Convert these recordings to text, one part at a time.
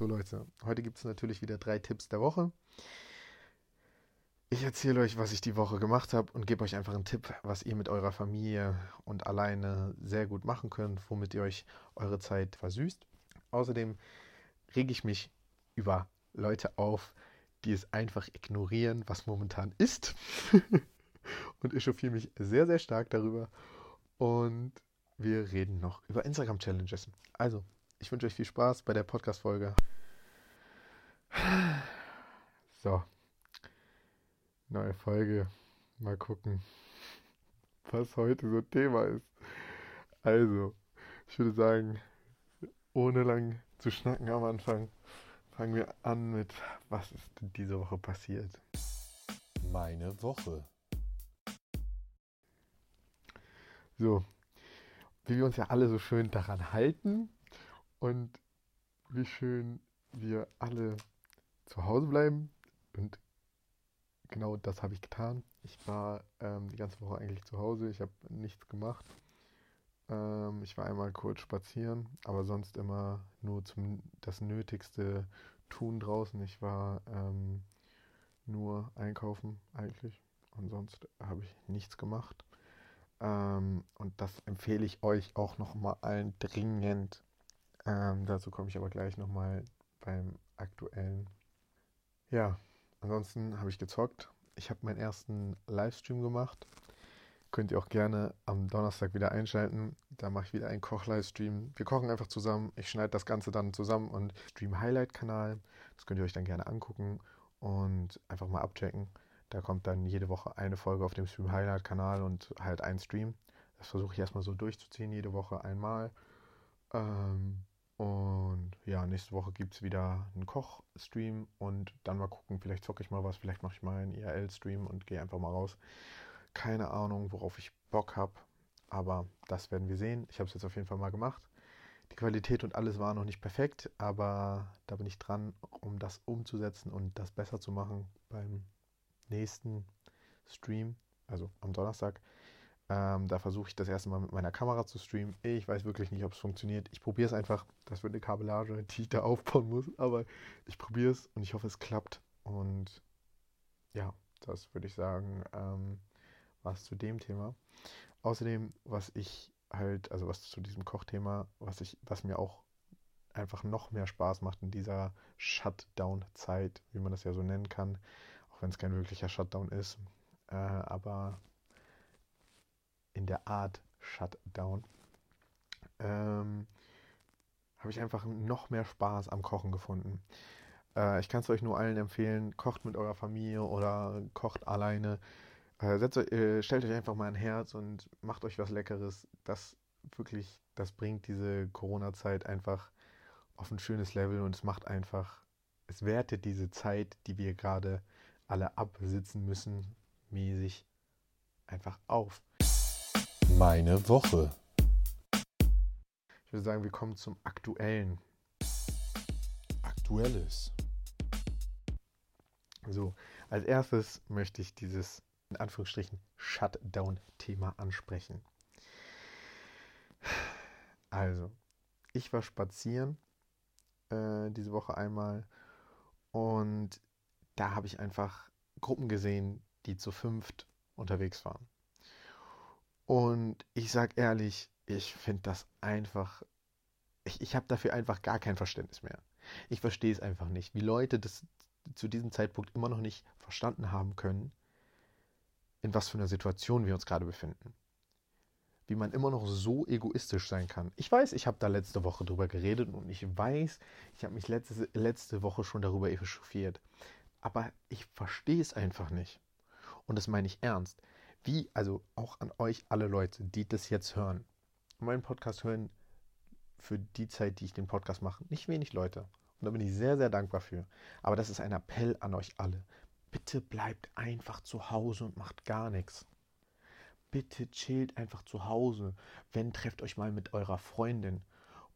So Leute, heute gibt es natürlich wieder drei Tipps der Woche. Ich erzähle euch, was ich die Woche gemacht habe und gebe euch einfach einen Tipp, was ihr mit eurer Familie und alleine sehr gut machen könnt, womit ihr euch eure Zeit versüßt. Außerdem rege ich mich über Leute auf, die es einfach ignorieren, was momentan ist. und echauffiere mich sehr, sehr stark darüber. Und wir reden noch über Instagram-Challenges. Also, ich wünsche euch viel Spaß bei der Podcast-Folge. So. Neue Folge. Mal gucken, was heute so Thema ist. Also, ich würde sagen, ohne lang zu schnacken am Anfang, fangen wir an mit, was ist diese Woche passiert. Meine Woche. So, wie wir uns ja alle so schön daran halten und wie schön wir alle zu Hause bleiben. Und genau das habe ich getan. Ich war ähm, die ganze Woche eigentlich zu Hause. Ich habe nichts gemacht. Ähm, ich war einmal kurz spazieren, aber sonst immer nur zum das Nötigste tun draußen. Ich war ähm, nur einkaufen eigentlich. Und sonst habe ich nichts gemacht. Ähm, und das empfehle ich euch auch nochmal allen dringend. Ähm, dazu komme ich aber gleich nochmal beim aktuellen. Ja, ansonsten habe ich gezockt. Ich habe meinen ersten Livestream gemacht. Könnt ihr auch gerne am Donnerstag wieder einschalten. Da mache ich wieder einen Koch-Livestream. Wir kochen einfach zusammen. Ich schneide das Ganze dann zusammen und Stream Highlight-Kanal. Das könnt ihr euch dann gerne angucken und einfach mal abchecken. Da kommt dann jede Woche eine Folge auf dem Stream Highlight Kanal und halt ein Stream. Das versuche ich erstmal so durchzuziehen, jede Woche einmal. Ähm, und ja, nächste Woche gibt es wieder einen Koch-Stream und dann mal gucken, vielleicht zocke ich mal was, vielleicht mache ich mal einen IRL-Stream und gehe einfach mal raus. Keine Ahnung, worauf ich Bock habe, aber das werden wir sehen. Ich habe es jetzt auf jeden Fall mal gemacht. Die Qualität und alles war noch nicht perfekt, aber da bin ich dran, um das umzusetzen und das besser zu machen beim nächsten Stream, also am Donnerstag. Ähm, da versuche ich das erste Mal mit meiner Kamera zu streamen. Ich weiß wirklich nicht, ob es funktioniert. Ich probiere es einfach. Das wird eine Kabellage, die ich da aufbauen muss. Aber ich probiere es und ich hoffe, es klappt. Und ja, das würde ich sagen, ähm, was zu dem Thema. Außerdem, was ich halt, also was zu diesem Kochthema, was ich, was mir auch einfach noch mehr Spaß macht in dieser Shutdown-Zeit, wie man das ja so nennen kann, wenn es kein wirklicher Shutdown ist. Äh, aber in der Art Shutdown ähm, habe ich einfach noch mehr Spaß am Kochen gefunden. Äh, ich kann es euch nur allen empfehlen, kocht mit eurer Familie oder kocht alleine. Äh, setzt, äh, stellt euch einfach mal ein Herz und macht euch was Leckeres. Das wirklich, das bringt diese Corona-Zeit einfach auf ein schönes Level und es macht einfach, es wertet diese Zeit, die wir gerade alle absitzen müssen, mäßig einfach auf. Meine Woche. Ich würde sagen, wir kommen zum Aktuellen. Aktuelles. So, als erstes möchte ich dieses in Anführungsstrichen Shutdown-Thema ansprechen. Also, ich war spazieren äh, diese Woche einmal und da habe ich einfach Gruppen gesehen, die zu fünft unterwegs waren. Und ich sage ehrlich, ich finde das einfach, ich, ich habe dafür einfach gar kein Verständnis mehr. Ich verstehe es einfach nicht, wie Leute das zu diesem Zeitpunkt immer noch nicht verstanden haben können, in was für einer Situation wir uns gerade befinden. Wie man immer noch so egoistisch sein kann. Ich weiß, ich habe da letzte Woche drüber geredet und ich weiß, ich habe mich letzte, letzte Woche schon darüber echauffiert aber ich verstehe es einfach nicht. Und das meine ich ernst. Wie, also auch an euch alle Leute, die das jetzt hören, meinen Podcast hören für die Zeit, die ich den Podcast mache, nicht wenig Leute. Und da bin ich sehr, sehr dankbar für. Aber das ist ein Appell an euch alle. Bitte bleibt einfach zu Hause und macht gar nichts. Bitte chillt einfach zu Hause. Wenn, trefft euch mal mit eurer Freundin.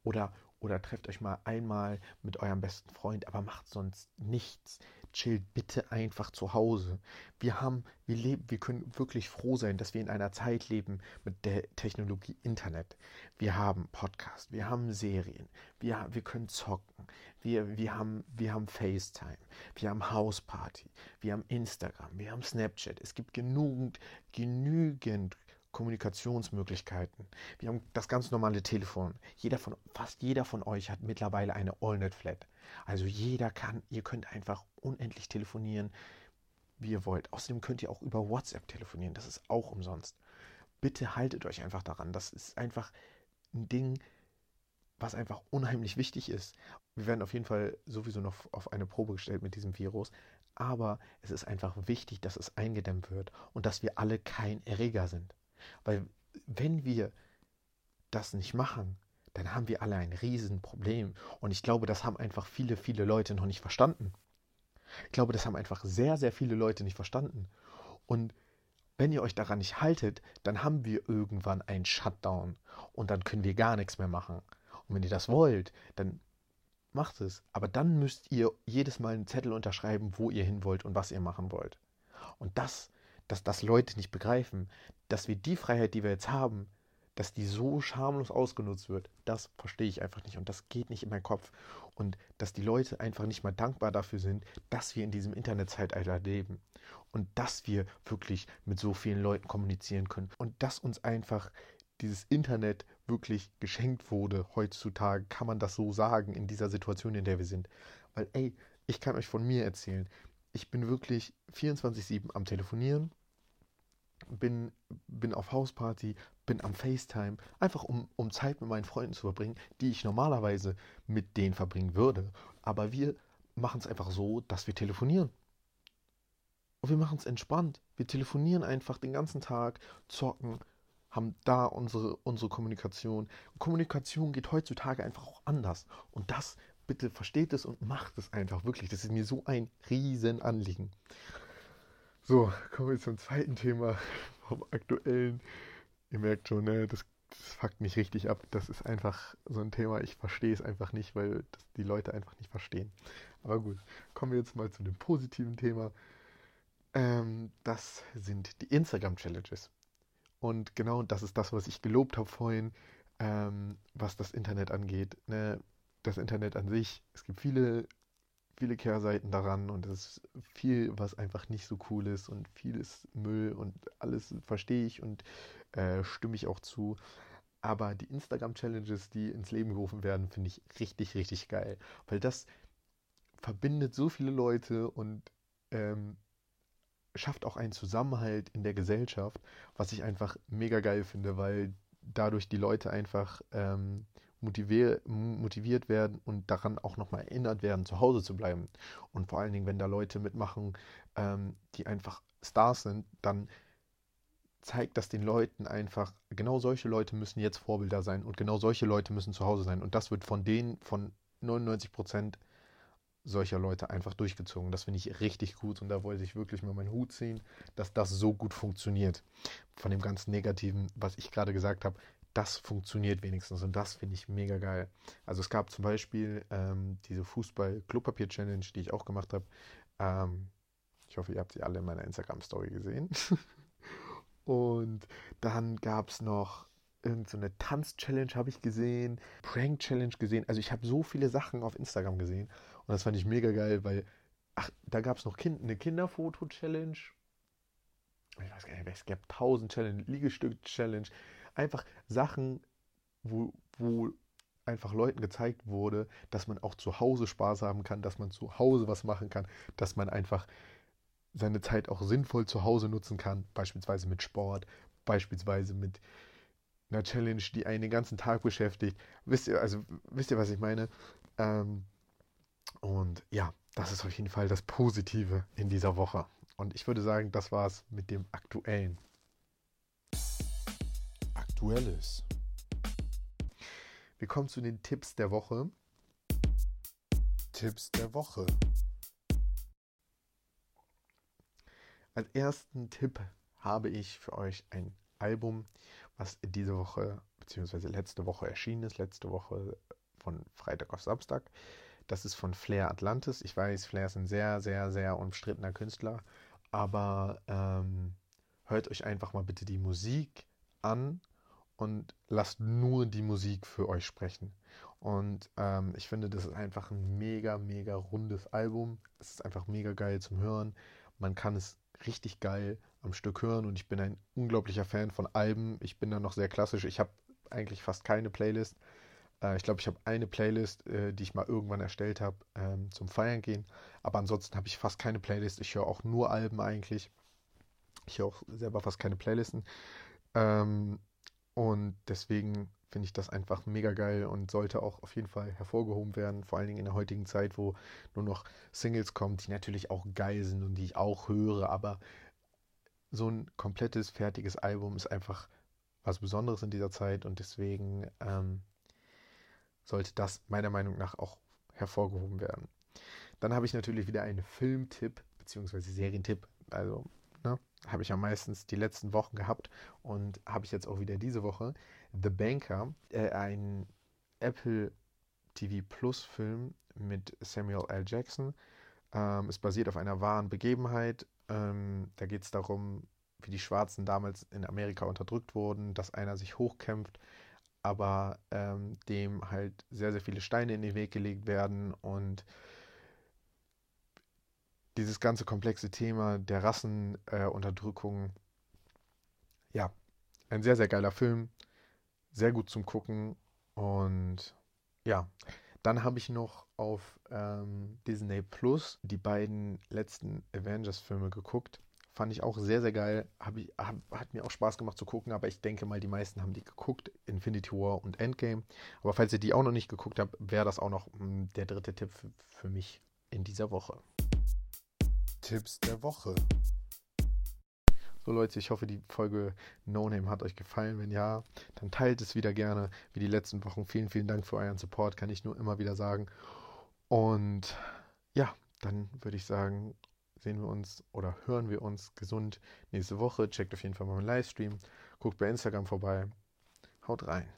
Oder oder trefft euch mal einmal mit eurem besten Freund, aber macht sonst nichts. Chillt bitte einfach zu Hause. Wir haben, wir leben, wir können wirklich froh sein, dass wir in einer Zeit leben mit der Technologie Internet. Wir haben Podcast, wir haben Serien, wir, wir können zocken, Wir, wir, haben, wir haben FaceTime, wir haben Hausparty, wir haben Instagram, wir haben Snapchat. Es gibt genügend, genügend Kommunikationsmöglichkeiten. Wir haben das ganz normale Telefon. Jeder von, fast jeder von euch hat mittlerweile eine AllNet-Flat. Also jeder kann, ihr könnt einfach unendlich telefonieren, wie ihr wollt. Außerdem könnt ihr auch über WhatsApp telefonieren. Das ist auch umsonst. Bitte haltet euch einfach daran. Das ist einfach ein Ding, was einfach unheimlich wichtig ist. Wir werden auf jeden Fall sowieso noch auf eine Probe gestellt mit diesem Virus. Aber es ist einfach wichtig, dass es eingedämmt wird und dass wir alle kein Erreger sind. Weil wenn wir das nicht machen, dann haben wir alle ein Riesenproblem. Und ich glaube, das haben einfach viele, viele Leute noch nicht verstanden. Ich glaube, das haben einfach sehr, sehr viele Leute nicht verstanden. Und wenn ihr euch daran nicht haltet, dann haben wir irgendwann einen Shutdown und dann können wir gar nichts mehr machen. Und wenn ihr das wollt, dann macht es. Aber dann müsst ihr jedes Mal einen Zettel unterschreiben, wo ihr hin wollt und was ihr machen wollt. Und das, dass das Leute nicht begreifen, dass wir die Freiheit, die wir jetzt haben, dass die so schamlos ausgenutzt wird, das verstehe ich einfach nicht und das geht nicht in meinen Kopf. Und dass die Leute einfach nicht mal dankbar dafür sind, dass wir in diesem Internetzeitalter leben und dass wir wirklich mit so vielen Leuten kommunizieren können und dass uns einfach dieses Internet wirklich geschenkt wurde heutzutage, kann man das so sagen, in dieser Situation, in der wir sind. Weil, ey, ich kann euch von mir erzählen, ich bin wirklich 24-7 am Telefonieren, bin, bin auf Hausparty, bin am FaceTime, einfach um, um Zeit mit meinen Freunden zu verbringen, die ich normalerweise mit denen verbringen würde. Aber wir machen es einfach so, dass wir telefonieren. Und wir machen es entspannt. Wir telefonieren einfach den ganzen Tag, zocken, haben da unsere, unsere Kommunikation. Kommunikation geht heutzutage einfach auch anders. Und das, bitte versteht es und macht es einfach wirklich. Das ist mir so ein Riesenanliegen. So, kommen wir zum zweiten Thema vom aktuellen. Ihr merkt schon, ne, das, das fuckt mich richtig ab. Das ist einfach so ein Thema, ich verstehe es einfach nicht, weil das die Leute einfach nicht verstehen. Aber gut, kommen wir jetzt mal zu dem positiven Thema. Ähm, das sind die Instagram-Challenges. Und genau das ist das, was ich gelobt habe vorhin, ähm, was das Internet angeht. Ne? Das Internet an sich, es gibt viele, viele Kehrseiten daran und es ist viel, was einfach nicht so cool ist und vieles Müll und alles verstehe ich und äh, stimme ich auch zu. Aber die Instagram-Challenges, die ins Leben gerufen werden, finde ich richtig, richtig geil. Weil das verbindet so viele Leute und ähm, schafft auch einen Zusammenhalt in der Gesellschaft, was ich einfach mega geil finde, weil dadurch die Leute einfach ähm, motivier motiviert werden und daran auch nochmal erinnert werden, zu Hause zu bleiben. Und vor allen Dingen, wenn da Leute mitmachen, ähm, die einfach Stars sind, dann zeigt das den Leuten einfach, genau solche Leute müssen jetzt Vorbilder sein und genau solche Leute müssen zu Hause sein. Und das wird von denen, von 99 Prozent solcher Leute einfach durchgezogen. Das finde ich richtig gut und da wollte ich wirklich mal meinen Hut ziehen, dass das so gut funktioniert. Von dem ganzen Negativen, was ich gerade gesagt habe, das funktioniert wenigstens und das finde ich mega geil. Also es gab zum Beispiel ähm, diese Fußball-Klopapier-Challenge, die ich auch gemacht habe. Ähm, ich hoffe, ihr habt sie alle in meiner Instagram-Story gesehen. und dann gab es noch irgendeine so Tanz-Challenge habe ich gesehen, Prank-Challenge gesehen. Also ich habe so viele Sachen auf Instagram gesehen und das fand ich mega geil, weil, ach, da gab es noch kind, eine Kinderfoto-Challenge. Ich weiß gar nicht, es gab tausend Challenge, Liegestück-Challenge. Einfach Sachen, wo, wo einfach Leuten gezeigt wurde, dass man auch zu Hause Spaß haben kann, dass man zu Hause was machen kann, dass man einfach seine Zeit auch sinnvoll zu Hause nutzen kann, beispielsweise mit Sport, beispielsweise mit einer Challenge, die einen den ganzen Tag beschäftigt. Wisst ihr, also wisst ihr, was ich meine? Ähm, und ja, das ist auf jeden Fall das Positive in dieser Woche. Und ich würde sagen, das war's mit dem Aktuellen. Aktuelles. Wir kommen zu den Tipps der Woche. Tipps der Woche. Als ersten Tipp habe ich für euch ein Album, was diese Woche bzw. letzte Woche erschienen ist, letzte Woche von Freitag auf Samstag. Das ist von Flair Atlantis. Ich weiß, Flair ist ein sehr, sehr, sehr umstrittener Künstler, aber ähm, hört euch einfach mal bitte die Musik an und lasst nur die Musik für euch sprechen. Und ähm, ich finde, das ist einfach ein mega, mega rundes Album. Es ist einfach mega geil zum Hören. Man kann es richtig geil am Stück hören und ich bin ein unglaublicher Fan von Alben. Ich bin da noch sehr klassisch. Ich habe eigentlich fast keine Playlist. Äh, ich glaube, ich habe eine Playlist, äh, die ich mal irgendwann erstellt habe ähm, zum Feiern gehen. Aber ansonsten habe ich fast keine Playlist. Ich höre auch nur Alben eigentlich. Ich höre auch selber fast keine Playlisten. Ähm, und deswegen finde ich das einfach mega geil und sollte auch auf jeden Fall hervorgehoben werden. Vor allen Dingen in der heutigen Zeit, wo nur noch Singles kommen, die natürlich auch geil sind und die ich auch höre. Aber so ein komplettes, fertiges Album ist einfach was Besonderes in dieser Zeit und deswegen ähm, sollte das meiner Meinung nach auch hervorgehoben werden. Dann habe ich natürlich wieder einen Filmtipp bzw. Serientipp. Also ne, habe ich ja meistens die letzten Wochen gehabt und habe ich jetzt auch wieder diese Woche. The Banker, äh, ein Apple TV Plus Film mit Samuel L. Jackson. Ähm, ist basiert auf einer wahren Begebenheit. Ähm, da geht es darum, wie die Schwarzen damals in Amerika unterdrückt wurden, dass einer sich hochkämpft, aber ähm, dem halt sehr, sehr viele Steine in den Weg gelegt werden und dieses ganze komplexe Thema der Rassenunterdrückung, äh, ja, ein sehr, sehr geiler Film, sehr gut zum Gucken und ja, dann habe ich noch auf ähm, Disney Plus die beiden letzten Avengers-Filme geguckt. Fand ich auch sehr, sehr geil. Hab ich, hab, hat mir auch Spaß gemacht zu gucken, aber ich denke mal, die meisten haben die geguckt. Infinity War und Endgame. Aber falls ihr die auch noch nicht geguckt habt, wäre das auch noch mh, hm, der dritte Tipp für, für mich in dieser Woche. Tipps der Woche. So Leute, ich hoffe, die Folge No Name hat euch gefallen. Wenn ja, dann teilt es wieder gerne, wie die letzten Wochen. Vielen, vielen Dank für euren Support, kann ich nur immer wieder sagen. Und ja, dann würde ich sagen, sehen wir uns oder hören wir uns gesund nächste Woche. Checkt auf jeden Fall mal meinen Livestream. Guckt bei Instagram vorbei. Haut rein.